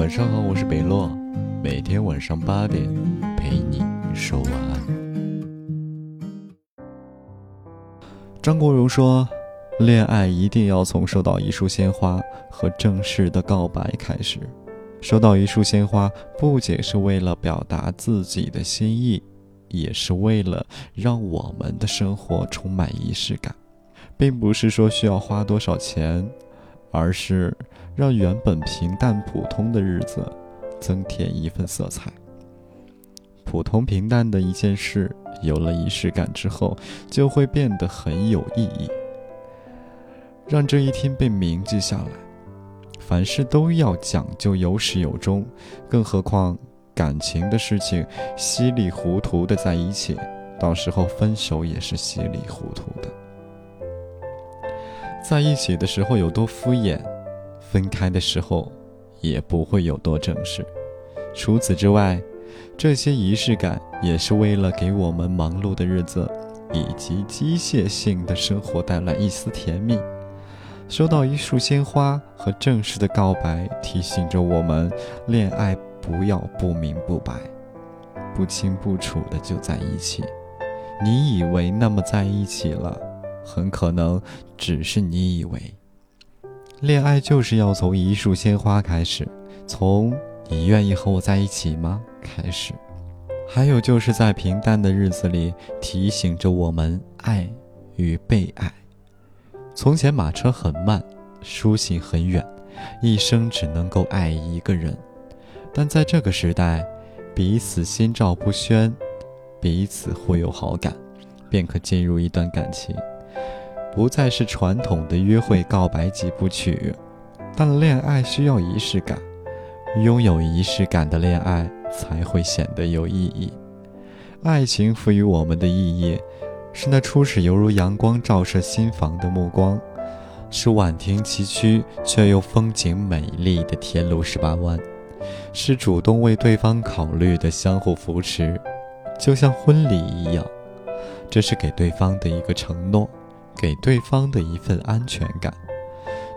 晚上好，我是北洛，每天晚上八点陪你说晚安。张国荣说：“恋爱一定要从收到一束鲜花和正式的告白开始。收到一束鲜花，不仅是为了表达自己的心意，也是为了让我们的生活充满仪式感，并不是说需要花多少钱。”而是让原本平淡普通的日子增添一份色彩。普通平淡的一件事，有了仪式感之后，就会变得很有意义，让这一天被铭记下来。凡事都要讲究有始有终，更何况感情的事情，稀里糊涂的在一起，到时候分手也是稀里糊涂的。在一起的时候有多敷衍，分开的时候也不会有多正式。除此之外，这些仪式感也是为了给我们忙碌的日子以及机械性的生活带来一丝甜蜜。收到一束鲜花和正式的告白，提醒着我们：恋爱不要不明不白、不清不楚的就在一起。你以为那么在一起了？很可能只是你以为，恋爱就是要从一束鲜花开始，从“你愿意和我在一起吗”开始，还有就是在平淡的日子里提醒着我们爱与被爱。从前马车很慢，书信很远，一生只能够爱一个人，但在这个时代，彼此心照不宣，彼此互有好感，便可进入一段感情。不再是传统的约会告白几部曲，但恋爱需要仪式感，拥有仪式感的恋爱才会显得有意义。爱情赋予我们的意义，是那初始犹如阳光照射心房的目光，是婉婷崎岖却又风景美丽的天路十八弯，是主动为对方考虑的相互扶持，就像婚礼一样，这是给对方的一个承诺。给对方的一份安全感，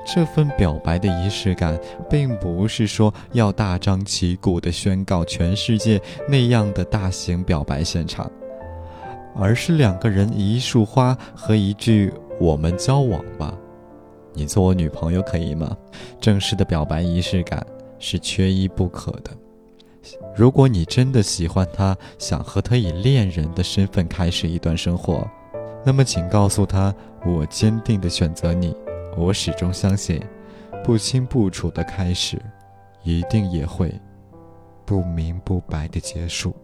这份表白的仪式感，并不是说要大张旗鼓地宣告全世界那样的大型表白现场，而是两个人一束花和一句“我们交往吧，你做我女朋友可以吗？”正式的表白仪式感是缺一不可的。如果你真的喜欢他，想和他以恋人的身份开始一段生活。那么，请告诉他，我坚定的选择你。我始终相信，不清不楚的开始，一定也会不明不白的结束。